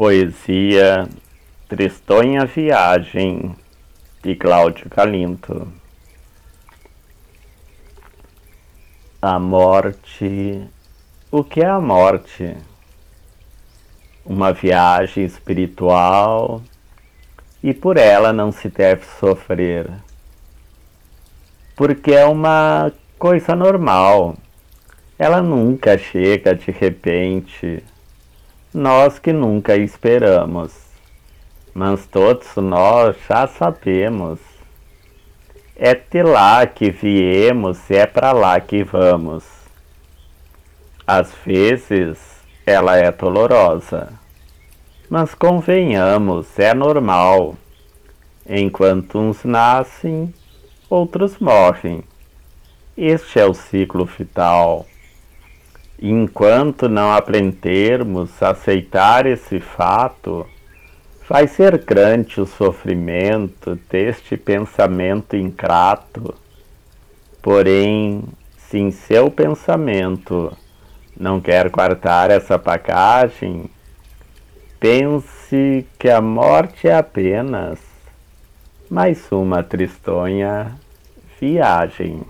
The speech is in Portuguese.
Poesia Tristonha Viagem de Cláudio Calinto A morte. O que é a morte? Uma viagem espiritual e por ela não se deve sofrer. Porque é uma coisa normal. Ela nunca chega de repente nós que nunca esperamos, mas todos nós já sabemos. É de lá que viemos e é para lá que vamos. Às vezes ela é dolorosa, mas convenhamos, é normal. Enquanto uns nascem, outros morrem. Este é o ciclo vital. Enquanto não aprendermos a aceitar esse fato, vai ser grande o sofrimento deste pensamento ingrato. Porém, se em seu pensamento não quer guardar essa bagagem, pense que a morte é apenas mais uma tristonha viagem.